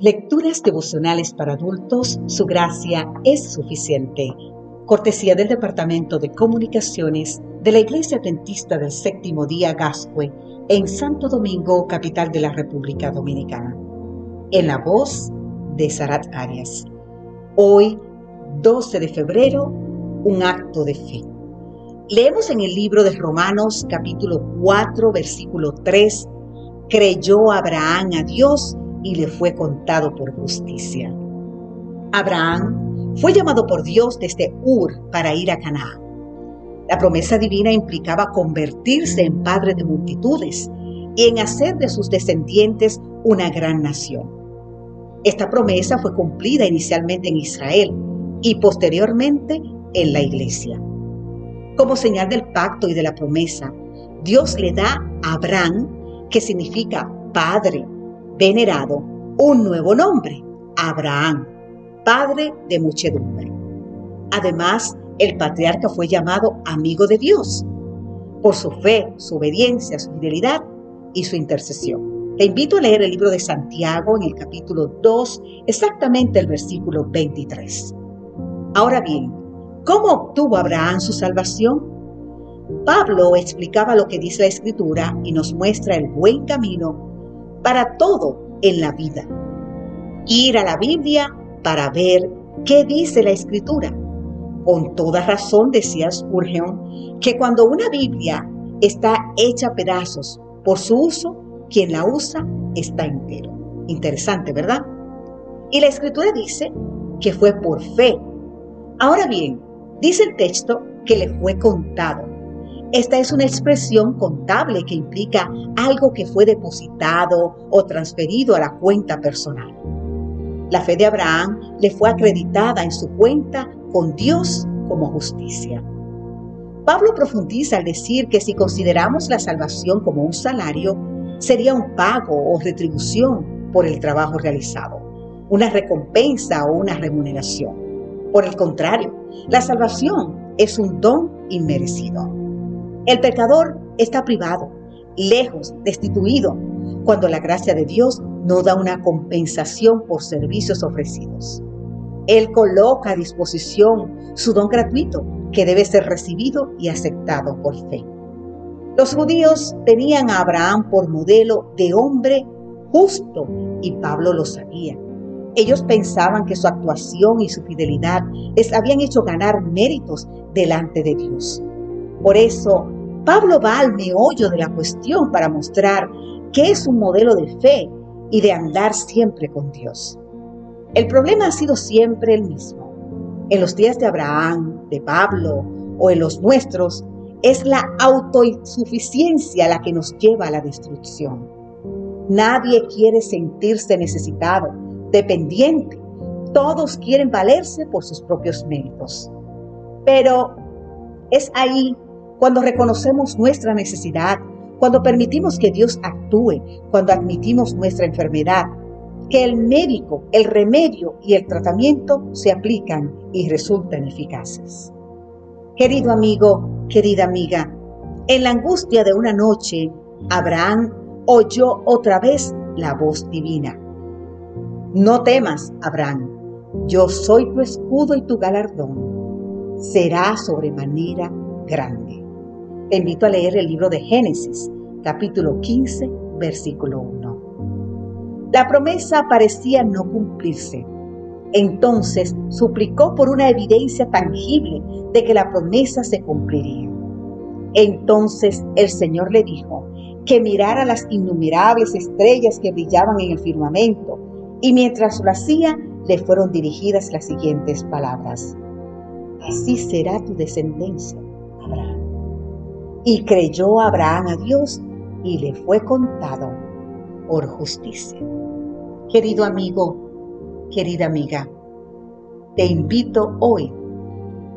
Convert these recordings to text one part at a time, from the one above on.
Lecturas devocionales para adultos, su gracia es suficiente. Cortesía del Departamento de Comunicaciones de la Iglesia Adventista del Séptimo Día Gascue en Santo Domingo, capital de la República Dominicana. En la voz de Sarat Arias. Hoy, 12 de febrero, un acto de fe. Leemos en el libro de Romanos capítulo 4, versículo 3, creyó Abraham a Dios y le fue contado por justicia. Abraham fue llamado por Dios desde Ur para ir a Canaán. La promesa divina implicaba convertirse en padre de multitudes y en hacer de sus descendientes una gran nación. Esta promesa fue cumplida inicialmente en Israel y posteriormente en la iglesia. Como señal del pacto y de la promesa, Dios le da a Abraham, que significa padre, venerado un nuevo nombre, Abraham, padre de muchedumbre. Además, el patriarca fue llamado amigo de Dios por su fe, su obediencia, su fidelidad y su intercesión. Te invito a leer el libro de Santiago en el capítulo 2, exactamente el versículo 23. Ahora bien, ¿cómo obtuvo Abraham su salvación? Pablo explicaba lo que dice la Escritura y nos muestra el buen camino para todo en la vida. Ir a la Biblia para ver qué dice la Escritura. Con toda razón decía Spurgeon que cuando una Biblia está hecha pedazos por su uso, quien la usa está entero. Interesante, ¿verdad? Y la Escritura dice que fue por fe. Ahora bien, dice el texto que le fue contado. Esta es una expresión contable que implica algo que fue depositado o transferido a la cuenta personal. La fe de Abraham le fue acreditada en su cuenta con Dios como justicia. Pablo profundiza al decir que si consideramos la salvación como un salario, sería un pago o retribución por el trabajo realizado, una recompensa o una remuneración. Por el contrario, la salvación es un don inmerecido. El pecador está privado, lejos, destituido, cuando la gracia de Dios no da una compensación por servicios ofrecidos. Él coloca a disposición su don gratuito que debe ser recibido y aceptado por fe. Los judíos tenían a Abraham por modelo de hombre justo y Pablo lo sabía. Ellos pensaban que su actuación y su fidelidad les habían hecho ganar méritos delante de Dios. Por eso, Pablo va al meollo de la cuestión para mostrar que es un modelo de fe y de andar siempre con Dios. El problema ha sido siempre el mismo. En los días de Abraham, de Pablo o en los nuestros, es la autosuficiencia la que nos lleva a la destrucción. Nadie quiere sentirse necesitado, dependiente. Todos quieren valerse por sus propios méritos. Pero es ahí cuando reconocemos nuestra necesidad, cuando permitimos que Dios actúe, cuando admitimos nuestra enfermedad, que el médico, el remedio y el tratamiento se aplican y resultan eficaces. Querido amigo, querida amiga, en la angustia de una noche, Abraham oyó otra vez la voz divina. No temas, Abraham, yo soy tu escudo y tu galardón. Será sobremanera grande. Te invito a leer el libro de Génesis, capítulo 15, versículo 1. La promesa parecía no cumplirse. Entonces suplicó por una evidencia tangible de que la promesa se cumpliría. Entonces el Señor le dijo que mirara las innumerables estrellas que brillaban en el firmamento, y mientras lo hacía, le fueron dirigidas las siguientes palabras. Así será tu descendencia. Y creyó Abraham a Dios y le fue contado por justicia. Querido amigo, querida amiga, te invito hoy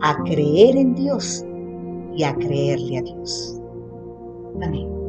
a creer en Dios y a creerle a Dios. Amén.